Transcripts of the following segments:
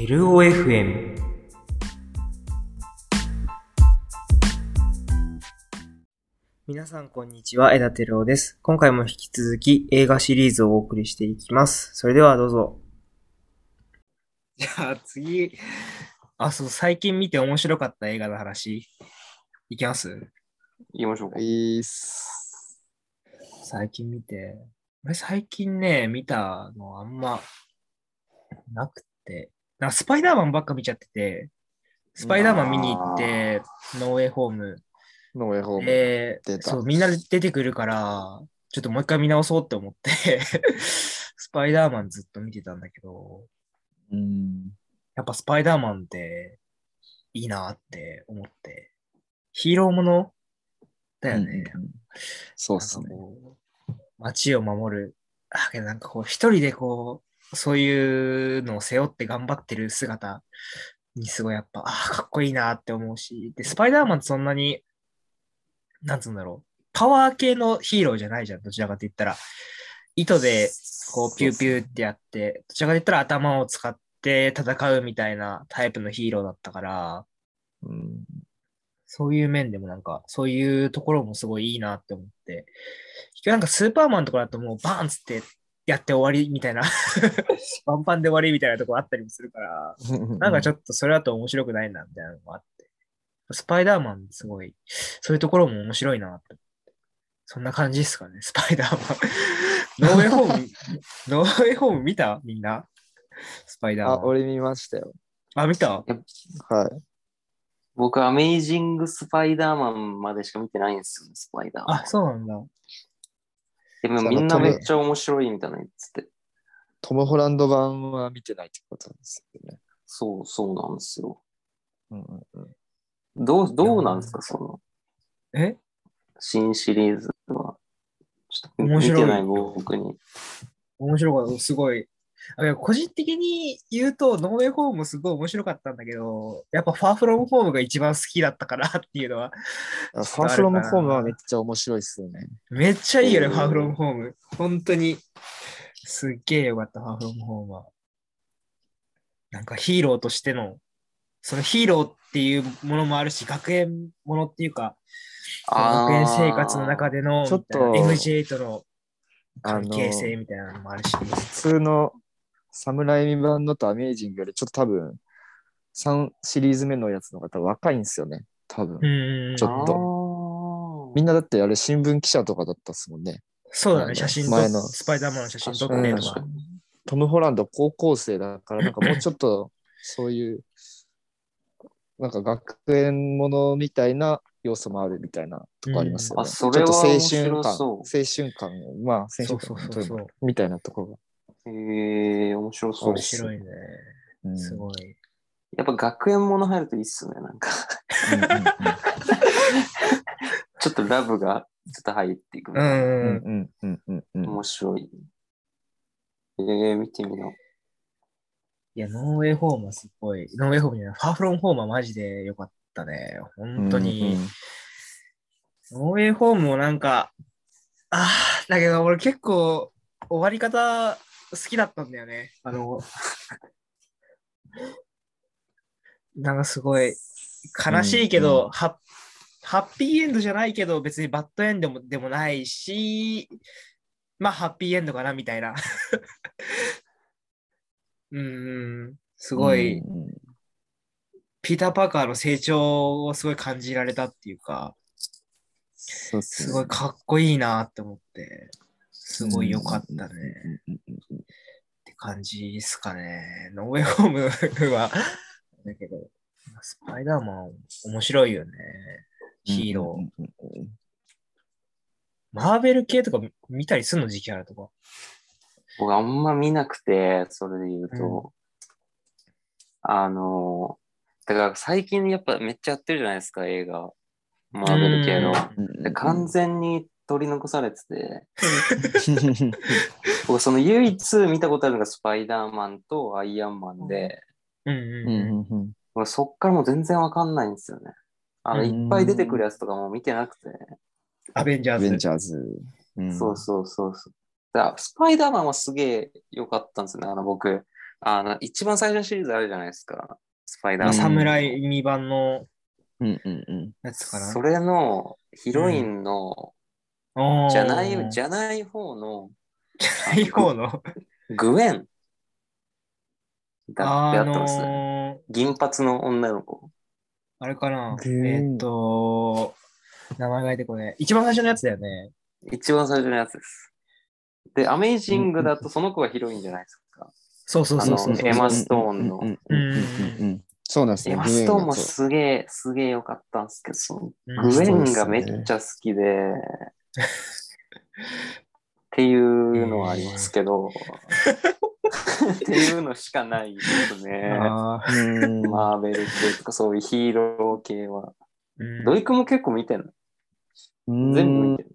テルオ FM 皆さんこんにちは、枝テルオです。今回も引き続き映画シリーズをお送りしていきます。それではどうぞ。じゃあ次、あ、そう、最近見て面白かった映画の話、いきます？言いましょうか。いいっす。最近見て、俺最近ね、見たのあんまなくて、なんかスパイダーマンばっか見ちゃってて、スパイダーマン見に行って、ノーウェイホーム、ノーウェイホーム。で出、たそう、みんなで出てくるから、ちょっともう一回見直そうって思って、スパイダーマンずっと見てたんだけど、うん。やっぱスパイダーマンっていいなって思って、ヒーローものだよね。うんそうっすね街を守る。あ、けどなんかこう、一人でこう、そういうのを背負って頑張ってる姿にすごいやっぱ、あーかっこいいなって思うし、で、スパイダーマンってそんなに、なんつうんだろう、パワー系のヒーローじゃないじゃん、どちらかと言ったら。糸で、こう、ピューピューってやって、どちらかと言ったら頭を使って戦うみたいなタイプのヒーローだったから、うんそういう面でもなんか、そういうところもすごいいいなって思って。結局なんかスーパーマンとかだともうバーンっつってやって終わりみたいな、パンパンで終わりみたいなところあったりもするから、なんかちょっとそれだと面白くないなみたいなのもあって。スパイダーマンすごい、そういうところも面白いなって。そんな感じですかね、スパイダーマン。ノーウェイホーム、ノーウェイホーム見た？みんな？スパイダーマあ、ン。俺見ましたよ。あ、見た？はい。僕、アメイジング・スパイダーマンまでしか見てないんですよね、スパイダーマン。あ、そうなんだ。でもみんなめっちゃ面白いみたいなの言ってて。トム・ホランド版は見てないってことなんですよね。そう、そうなんですよ。うんうんうんどう、どうなんですか、その、え？新シリーズは。ちょっと見面白いてない僕に。面白かった、すごい。個人的に言うと、ノーウェイホームすごい面白かったんだけど、やっぱファーフロムホームが一番好きだったからっていうのは、あファーフロムホームはめっちゃ面白いっすよね。めっちゃいいよね、うんファーフロムホーム。本当に、すっげえよかった、ファーフロムホームは。なんかヒーローとしての、そのヒーローっていうものもあるし、学園ものっていうか、学園生活の中で。でのちょっと MJ との関係性みたいなのもあるし、普通のサムライミ版のとアメージングよりちょっと多分3シリーズ目のやつの方が若いんですよね。多分。うんちょっととみんなだってあれ新聞記者とかだったっすもんね。そうだね、写真と前のスパイダーマンの写真撮っうんてとか。トム・ホランド高校生だから、なんかもうちょっとそういう、なんか学園ものみたいな要素もあるみたいなとこありますよね。うんあそれは青面春感、青春感を、まあ青春そうそう感そうそうみたいなところへえ面白そうです。面白いね。が。うんすごい。やっぱ学園もの入るといいっすね、なんか。うんうん ちょっとラブがちょっと入っていくみうたいな。うんん。うんうんうんうん面白い。えー、見てみよう。いや、ノーウェイホームはすごい。ノーウェイホームじゃない、ファーフロムホームはマジで良かったね。本当に。ノーウェイホームもなんか、ああ、だけど俺結構終わり方好きだったんだよね。あの、なんかすごい悲しいけど、うんうハッハッピーエンドじゃないけど別にバッドエンドもでもないし、まあハッピーエンドかなみたいな。うん、すごい、うんうんピーター・パーカーの成長をすごい感じられたっていうか、そうっすねすごいかっこいいなって思って、すごい良かったね。っうんうんうんうんて感じですかね。ノーウェイホームは、だけど、スパイダーマン面白いよね。ヒーロー。うんうんうんうんマーベル系とか見たりすんの時期あるとか。僕あんま見なくて、それで言うと、あの、だから最近やっぱめっちゃやってるじゃないですか、映画。マーベル系の。完全に取り残されてて、僕その唯一見たことあるのがスパイダーマンとアイアンマンで、うんうんうんうん。そっからもう全然わかんないんですよね。あの、うんいっぱい出てくるやつとかも見てなくて。アベンジャーズ。アベンジャーズ。うんそうそうそうそう。だスパイダーマンはすげえ良かったんですよね。あの僕、あの、一番最初のシリーズあるじゃないですか。スパイダーあマン。侍未版のうんうんうん。やつかな。それのヒロインの、じゃない、じゃない方のない方の？グエンだってああってます、のー、銀髪の女の子。あれかな？えーっと、名前が出てこない。一番最初のやつだよね。一番最初のやつです。で、アメイジングだとその子がヒロインじゃないですか。そうそうそうそうエマストーンのうんうんうんうんうんそうなんですね。エマストーンもすげえ、すげえ良かったんですけど、グウェンがめっちゃ好きで、っていうのはありますけど、っていうのしかないですね。あーうんマーベル系とかそういうヒーロー系は。うんドイクも結構見てんの？うん全部見てる。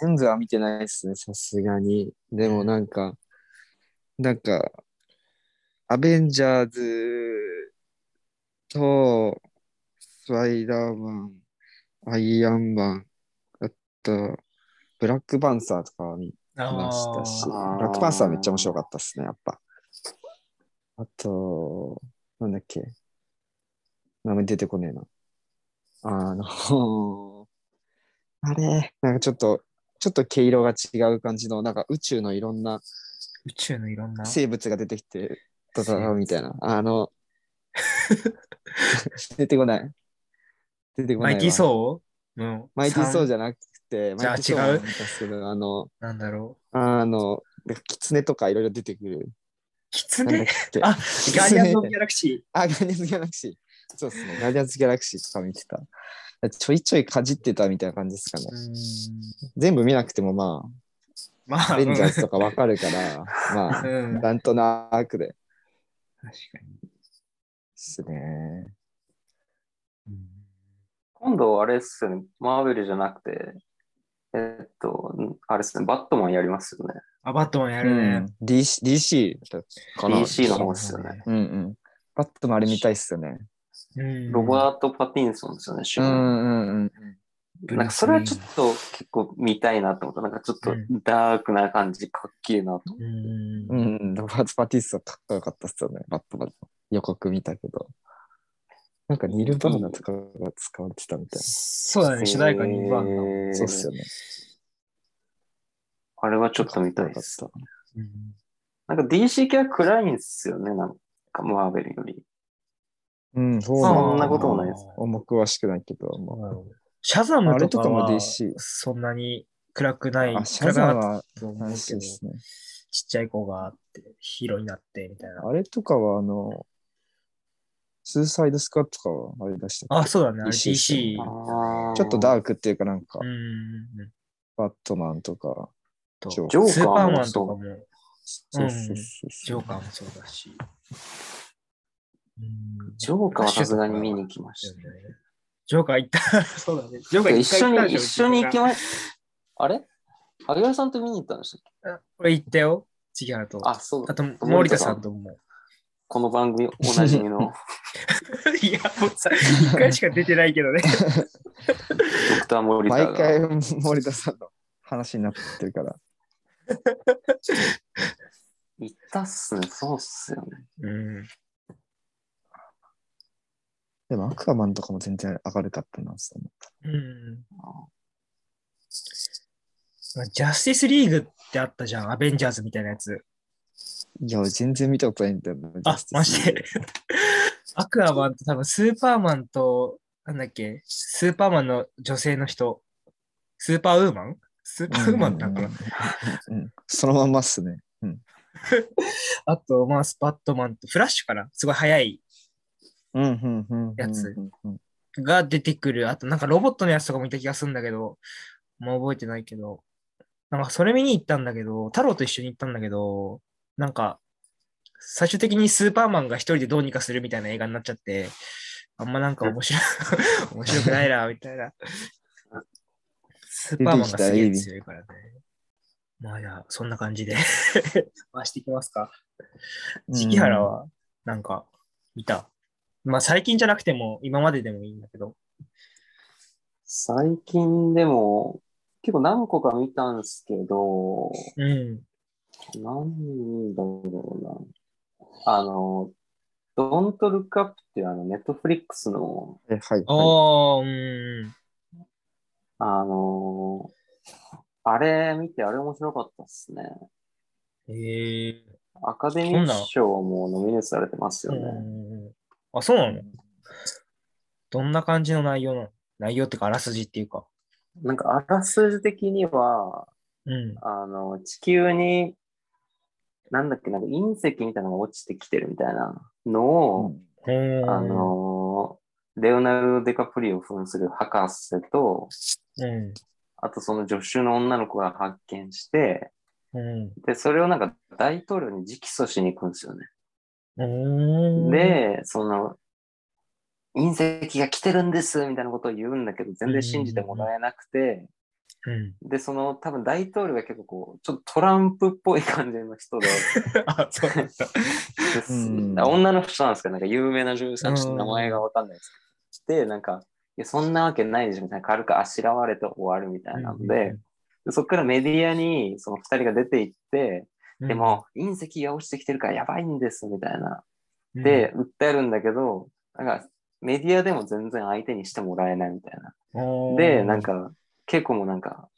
全部は見てないですね、さすがに。でもなんか、なんか、アベンジャーズと、スパイダーマン、アイアンマン、あと、ブラックパンサーとかは見ましたし、ブラックパンサーめっちゃ面白かったですね、やっぱ。あと、なんだっけ。名前出てこねえな。あの、あれ、なんかちょっと、ちょっと毛色が違う感じの、なんか宇宙のいろんな宇宙のいろんな？生物が出てきて、戦うみたいな。あの、出てこない。出てこないわ。マイティー・ソー？うん。マイティー・ソーじじゃなくて、じゃあ違う？あの、ゃ。なんだろう。あの、キツネとかいろいろ出てくる。キツネけ？あ、ガーディアンズ・ギャラクシあ、ガーディアンズ・ギャラクシー。そうですね。ガーディアンズ・ギャラクシーとか見てた。ちょいちょいかじってたみたいな感じですかね。全部見なくてもままあ、あ、アベンジャーズとかわかるから、まあ。なんとなくで確かに。すね。うん今度あれっすよね、マーベルじゃなくて、えっと、あれっすね、バットマンやりますよね。あ、バットマンやうるね。ん。DC, DC かな？DC の方っすよね。うんうん。バットマンあれ見たいっすよね。うん。ロバート・パティンソンですよね、主演うんうんうん。なんかそれはちょっと結構見たいなと思った。なんかちょっとダークな感じ、かっけえなと。うん。うんうん。ロバート・パティストかっこよかったっすよね。バットマンの予告見たけど。なんかニルバーナとかが使われてたみたいそうだね、主題歌にバンの。えーな。そうっすよね。あれはちょっと見たいですなんか DC 系は暗いんですよね、なんかマーベルより。うん、そうそんなだこともないです。重くはしくないけど、まなるほどシャザムあれとかも DC そんなに暗くない。あ、あシャザムはたと思う楽しけどいですね。ちっちゃい子があって、ヒーローになってみたいな。あれとかは、あの、スーサイドスクワットとかはあれ出したっけ？あ、そうだね、DC ちょっとダークっていうかなんか。バットマンとか、とジョージョーカーもスーパーマンとかも、そうそうそうジョーカーもそうだし。うんジョーカーはさすがに見に行きました。ジョーカー行った。そうだね。ジョーカー一緒に、一緒に行きままあれ？萩原さんと見に行ったんでしたっけ？俺行ったよ。千原と。あ、そうだあと、森田さんとも。この番組おなじみの いや、もうさ、一回しか出てないけどね。ドクター森田が。毎回森田さんの話になってるから。行ったっすね、そうっすよね。うん。でもアクアマンとかも全然明るかったな、そう思ったうん。ジャスティスリーグってあったじゃん。アベンジャーズみたいなやつ。いや、全然見たことないんだよな。あ、マジで？アクアマンと多分スーパーマンと、なんだっけ、スーパーマンの女性の人、スーパーウーマン？スーパーウーマンなんかな、うんうんそのまんまっすね。うん。あと、まあ、スパットマンと、フラッシュかな？すごい速いうん、うん、うん。やつが出てくる。あと、なんかロボットのやつとかもいた気がするんだけど、もう覚えてないけど、なんかそれ見に行ったんだけど、太郎と一緒に行ったんだけど、なんか、最終的にスーパーマンが一人でどうにかするみたいな映画になっちゃって、あんまなんか面白い、面白くないな、みたいな。スーパーマンがすげえ強いからね。まあじゃあ、そんな感じで 回していきますか。関原は、なんか、見た？まあ最近じゃなくても、今まででもいいんだけど。最近でも、結構何個か見たんすけど、うん。なんだろうな。あの、Don't Look Up っていうあの、ネットフリックスの、えはい、あはあ、うん。あの、あれ見て、あれ面白かったっすね。へえ。アカデミー賞もノミネートされてますようね。ん。あ、そうなの？どんな感じの内容なの？内容っていうか、あらすじっていうか。なんか、あらすじ的には、うん。あの、地球に、なんだっけ、なんか隕石みたいなのが落ちてきてるみたいなのを、い。あの、レオナルド・デカプリオを扮する博士と、うん。あとその助手の女の子が発見して、うん。で、それをなんか大統領に直訴しに行くんですよね。うん。で、その、隕石が来てるんですみたいなことを言うんだけど、全然信じてもらえなくて、うん。で、その多分大統領が結構こう、ちょっとトランプっぽい感じの人で、あ、そうなんだ。女の人なんですけど、なんか有名な女優さん、ちょっと名前がわかんないですけど、で、なんか、いや、そんなわけないでしょ、みたいな、軽くあしらわれて終わるみたいなので、でそこからメディアにその二人が出て行って、うん、でも、隕石が落ちてきてるからやばいんです、みたいな。で、訴えるんだけど、なんか、メディアでも全然相手にしてもらえないみたいな。うん、で、なんか、結構もうなんか、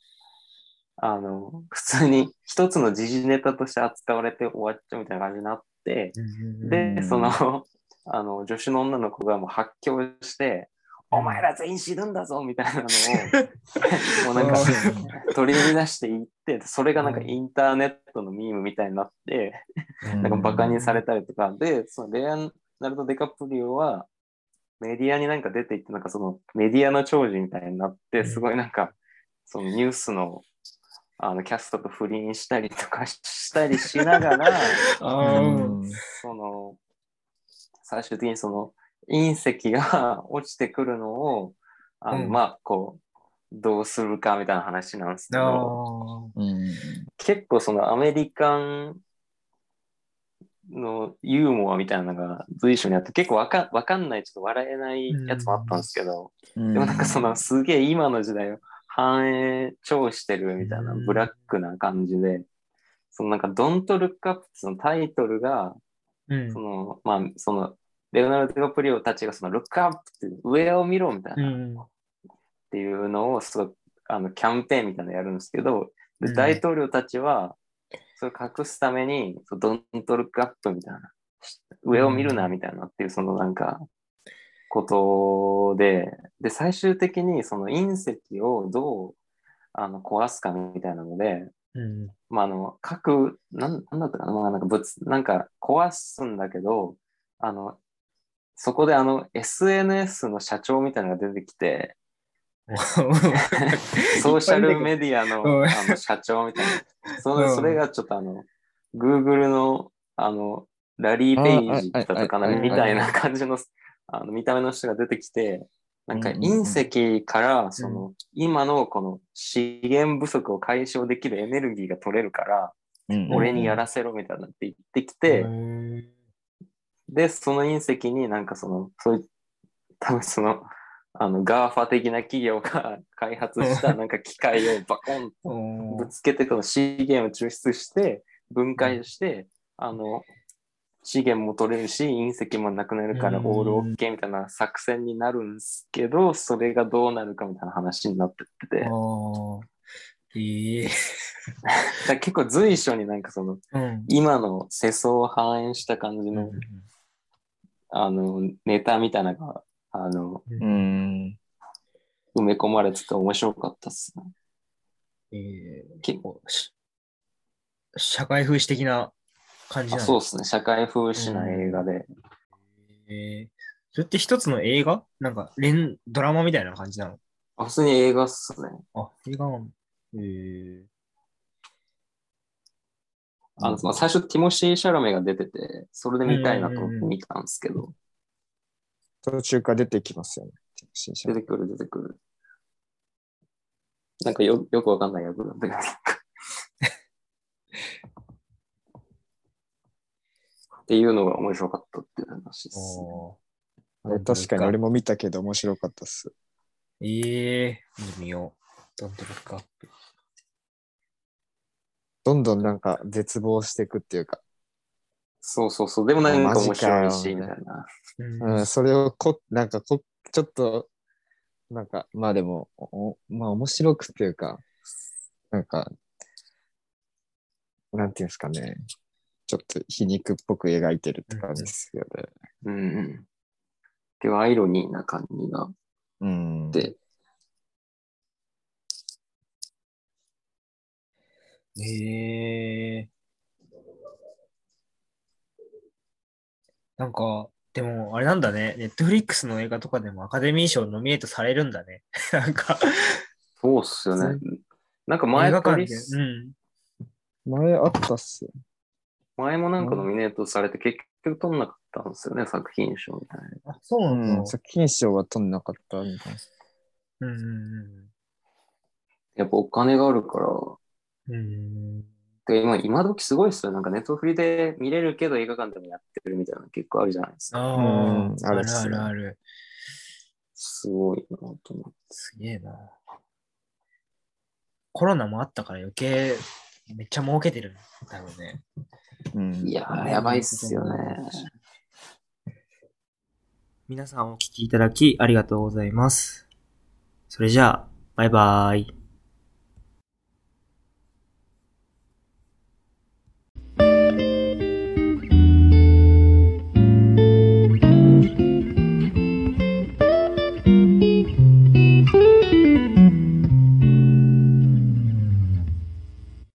あの、普通に一つの時事ネタとして扱われて終わっちゃうみたいな感じになって、うん、で、うん。その、あの、助手の女の子がもう発狂して、お前ら全員死ぬんだぞみたいなのを、もうなんか取り出していって、それがなんかインターネットのミームみたいになって、なんかバカにされたりとか、で、そのレアナルド・デカプリオはメディアになんか出ていって、なんかそのメディアの長寿みたいになって、すごいなんか、そのニュースのあのキャストと不倫したりとかしたりしながら、その、最終的にその隕石が 落ちてくるのを、あの、うん。まあ、こう、どうするかみたいな話なんですけど、あうん。結構そのアメリカンのユーモアみたいなのが随所にあって、結構わかわかんない、ちょっと笑えないやつもあったんですけど、ででもなんかそのすげえ今の時代を反映超してるみたいなうん。ブラックな感じで、そのなんか Don't Look Up ってそのタイトルが、うん。そのまあそのレオナルド・ディカプリオたちがその Look Up って上を見ろみたいな、っうん。ていうのをすごいあのキャンペーンみたいなのやるんですけど、でうん。大統領たちはそれを隠すために、Don't Look Up みたいな、上を見るなみたいなっていうそのなんかことで、で、最終的にその隕石をどうあの壊すかみたいなので、うん。まあ、あの、各、なん、なんだったかな、まあ、なんか物、なんか壊すんだけど、あの、そこであの、SNS の社長みたいなのが出てきて、ソーシャルメディアのうんあの社長みたいな。そうん。のそれがちょっとあの、Google の、あの、ラリー・ペイジだったかな、みたいな感じの、あの見た目の人が出てきて、なんか隕石から、その、今のこの資源不足を解消できるエネルギーが取れるから、うん俺にやらせろみたいなって言ってきて、うんで、その隕石になんかその、そういう、多分その、あの、 GAFA 的な企業が 開発した なんか機械をバコンとぶつけて、この資源を抽出して、分解して、あの、資源も取れるし、隕石もなくなるからうんオールオッケーみたいな作戦になるんですけど、それがどうなるかみたいな話になってってて、だ結構随所になんかその、うん。今の世相を反映した感じの、あの、ネタみたいなのが、あの、うん。埋め込まれてて面白かったっすね。ええけ結構し、社会風刺的な感じなのあそうですね。社会風刺な映画で。ええそれって一つの映画？なんか、連、ドラマみたいな感じなの？あ普通に映画っすね。あ、映画なのええあの、まあ、最初ティモシー・シャラメが出てて、それで見たいなと思って見たんですけど、途中から出てきますよね。出てくる出てくる。なんかよよくわかんない役なんだけど。っていうのが面白かったっていう話です。おあれ確かに俺も見たけど面白かったっす。ええ見てみよう。ドントルックアップ。どんどんなんか絶望していくっていうか、そうそうそう。でもなんか面白いし、みたいな。うんうん、それをこ、なんかこ、ちょっと、なんか、まあでも、おまあ面白くっていうか、なんか、なんていうんですかね。ちょっと皮肉っぽく描いてるって感じですよね。うんうん。結構アイロニーな感じがうん。て、へえ。なんか、でも、あれなんだね。ネットフリックスの映画とかでもアカデミー賞ノミネートされるんだね。なんか、そうっすよね。なんか映前撮画館で。うん。前あったっすよ。前もなんかノミネートされて結局取んなかったんですよね、作品賞みたいな。あ、そううなんだん。。作品賞は取んなかったみたいな。うんうんやっぱお金があるから、うん。うん。で今今時すごいっすよ。なんかネットフリで見れるけど映画館でもやってるみたいなの結構あるじゃないですか。あうんあ、あるあるある。すごいなと思って。すげえな。コロナもあったから余計めっちゃ儲けてるんだろうね。うん。いやー、やばいっすよね。皆さんお聞きいただきありがとうございます。それじゃあ、バイバーイ。